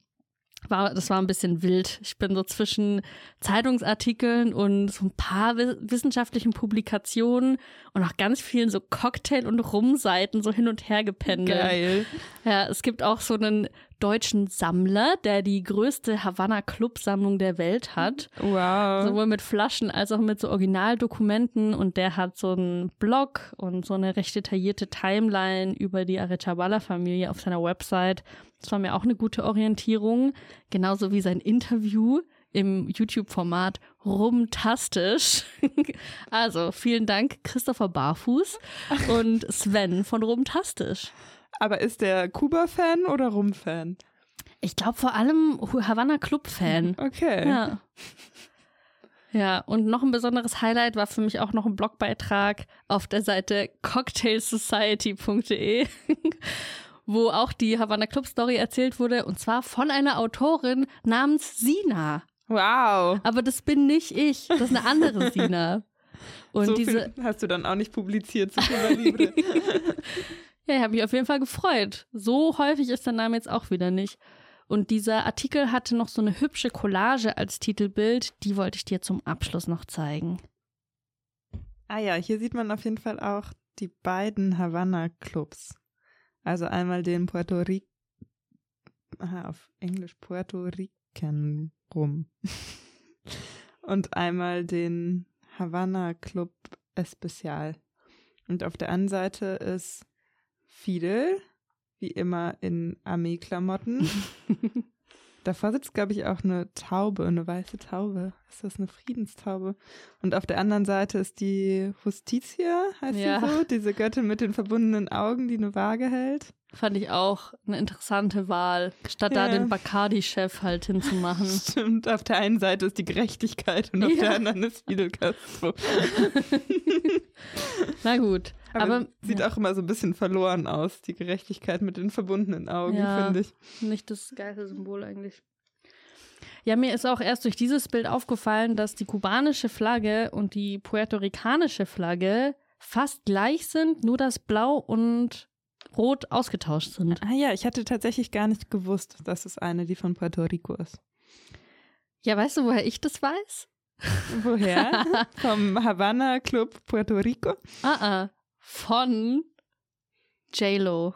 S2: war, das war ein bisschen wild. Ich bin so zwischen Zeitungsartikeln und so ein paar wissenschaftlichen Publikationen und auch ganz vielen so Cocktail- und Rumseiten so hin und her gependelt.
S3: Geil.
S2: Ja, es gibt auch so einen deutschen Sammler, der die größte Havanna Club Sammlung der Welt hat.
S3: Wow.
S2: Sowohl mit Flaschen als auch mit so Originaldokumenten und der hat so einen Blog und so eine recht detaillierte Timeline über die Arechabala Familie auf seiner Website. Das war mir auch eine gute Orientierung, genauso wie sein Interview im YouTube-Format Rumtastisch. also vielen Dank Christopher Barfuß und Sven von Rumtastisch.
S3: Aber ist der Kuba-Fan oder Rum-Fan?
S2: Ich glaube vor allem Havanna Club-Fan.
S3: Okay.
S2: Ja. Ja, und noch ein besonderes Highlight war für mich auch noch ein Blogbeitrag auf der Seite cocktailsociety.de, wo auch die Havanna Club Story erzählt wurde und zwar von einer Autorin namens Sina.
S3: Wow.
S2: Aber das bin nicht ich, das ist eine andere Sina.
S3: Und so diese hast du dann auch nicht publiziert Libre.
S2: Ja, ich habe mich auf jeden Fall gefreut. So häufig ist der Name jetzt auch wieder nicht. Und dieser Artikel hatte noch so eine hübsche Collage als Titelbild, die wollte ich dir zum Abschluss noch zeigen.
S3: Ah ja, hier sieht man auf jeden Fall auch die beiden Havanna-Clubs. Also einmal den Puerto Rico, aha, auf Englisch Puerto Rican rum. Und einmal den Havanna Club Especial. Und auf der anderen Seite ist Fidel, wie immer in Armeeklamotten. Davor sitzt, glaube ich, auch eine Taube, eine weiße Taube. Ist das eine Friedenstaube? Und auf der anderen Seite ist die Justitia, heißt ja. sie so, diese Göttin mit den verbundenen Augen, die eine Waage hält.
S2: Fand ich auch eine interessante Wahl, statt ja. da den Bacardi-Chef halt hinzumachen.
S3: Stimmt, auf der einen Seite ist die Gerechtigkeit und auf ja. der anderen ist Fidel Castro.
S2: Na gut. Aber, aber
S3: sieht ja. auch immer so ein bisschen verloren aus, die Gerechtigkeit mit den verbundenen Augen, finde ich.
S2: Nicht das geile Symbol eigentlich. Ja, mir ist auch erst durch dieses Bild aufgefallen, dass die kubanische Flagge und die puerto-ricanische Flagge fast gleich sind, nur dass Blau und Rot ausgetauscht sind.
S3: Ah ja, ich hatte tatsächlich gar nicht gewusst, dass es eine, die von Puerto Rico ist.
S2: Ja, weißt du, woher ich das weiß?
S3: Woher? Vom Havana Club Puerto Rico?
S2: Ah, ah. Von J-Lo.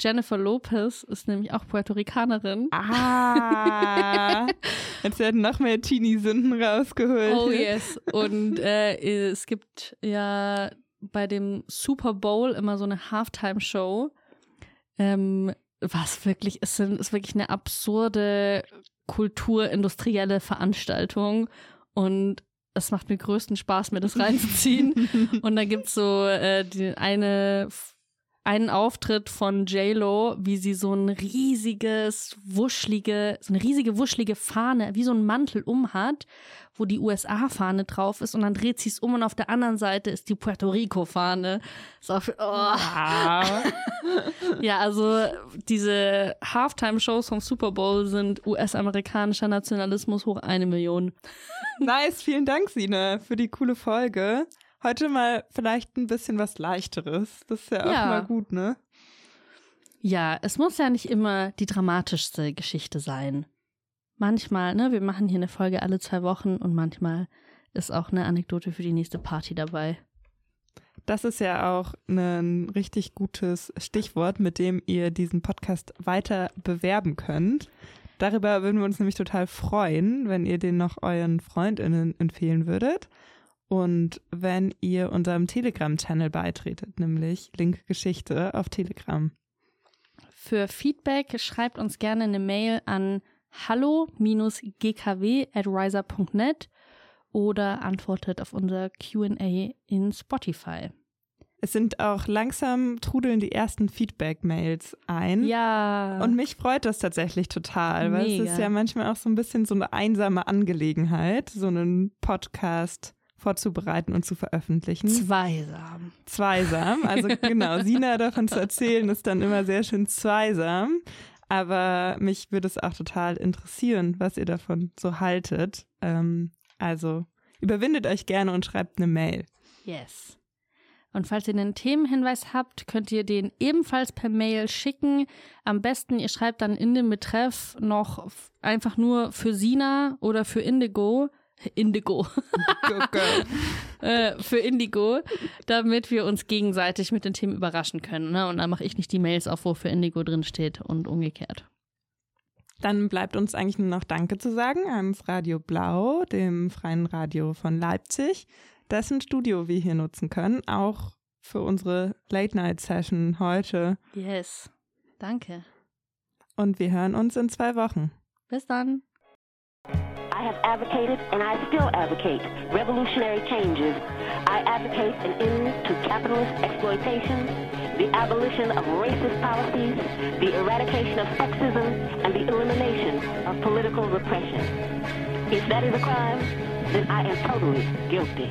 S2: Jennifer Lopez ist nämlich auch Puerto Ricanerin.
S3: Ah, jetzt werden noch mehr Teenie-Sünden rausgeholt.
S2: Oh yes. Und äh, es gibt ja bei dem Super Bowl immer so eine Halftime-Show, ähm, was wirklich ist, ist wirklich eine absurde kulturindustrielle Veranstaltung und es macht mir größten Spaß, mir das reinzuziehen. und da gibt's so äh, die eine einen Auftritt von J-Lo, wie sie so ein riesiges, wuschlige, so eine riesige, wuschlige Fahne, wie so ein Mantel umhat, wo die USA-Fahne drauf ist und dann dreht sie es um und auf der anderen Seite ist die Puerto Rico-Fahne. So, oh. wow. ja, also diese Halftime-Shows vom Super Bowl sind US-amerikanischer Nationalismus hoch eine Million.
S3: nice, vielen Dank, Sine, für die coole Folge. Heute mal vielleicht ein bisschen was Leichteres. Das ist ja auch ja. mal gut, ne?
S2: Ja, es muss ja nicht immer die dramatischste Geschichte sein. Manchmal, ne, wir machen hier eine Folge alle zwei Wochen und manchmal ist auch eine Anekdote für die nächste Party dabei.
S3: Das ist ja auch ein richtig gutes Stichwort, mit dem ihr diesen Podcast weiter bewerben könnt. Darüber würden wir uns nämlich total freuen, wenn ihr den noch euren FreundInnen empfehlen würdet. Und wenn ihr unserem Telegram-Channel beitretet, nämlich Link Geschichte auf Telegram.
S2: Für Feedback schreibt uns gerne eine Mail an hallo-gkw at riser.net oder antwortet auf unser QA in Spotify.
S3: Es sind auch langsam trudeln die ersten Feedback-Mails ein.
S2: Ja.
S3: Und mich freut das tatsächlich total, weil es ist ja manchmal auch so ein bisschen so eine einsame Angelegenheit, so einen Podcast vorzubereiten und zu veröffentlichen.
S2: Zweisam.
S3: Zweisam, also genau, Sina davon zu erzählen, ist dann immer sehr schön zweisam. Aber mich würde es auch total interessieren, was ihr davon so haltet. Ähm, also überwindet euch gerne und schreibt eine Mail.
S2: Yes. Und falls ihr einen Themenhinweis habt, könnt ihr den ebenfalls per Mail schicken. Am besten, ihr schreibt dann in den Betreff noch einfach nur für Sina oder für Indigo. Indigo. äh, für Indigo, damit wir uns gegenseitig mit den Themen überraschen können. Ne? Und dann mache ich nicht die Mails auf, wo für Indigo drin steht und umgekehrt.
S3: Dann bleibt uns eigentlich nur noch Danke zu sagen ans Radio Blau, dem freien Radio von Leipzig, dessen Studio wir hier nutzen können, auch für unsere Late-Night-Session heute.
S2: Yes. Danke.
S3: Und wir hören uns in zwei Wochen.
S2: Bis dann.
S1: I have advocated and I still advocate revolutionary changes. I advocate an end to capitalist exploitation, the abolition of racist policies, the eradication of sexism, and the elimination of political repression. If that is a crime, then I am totally guilty.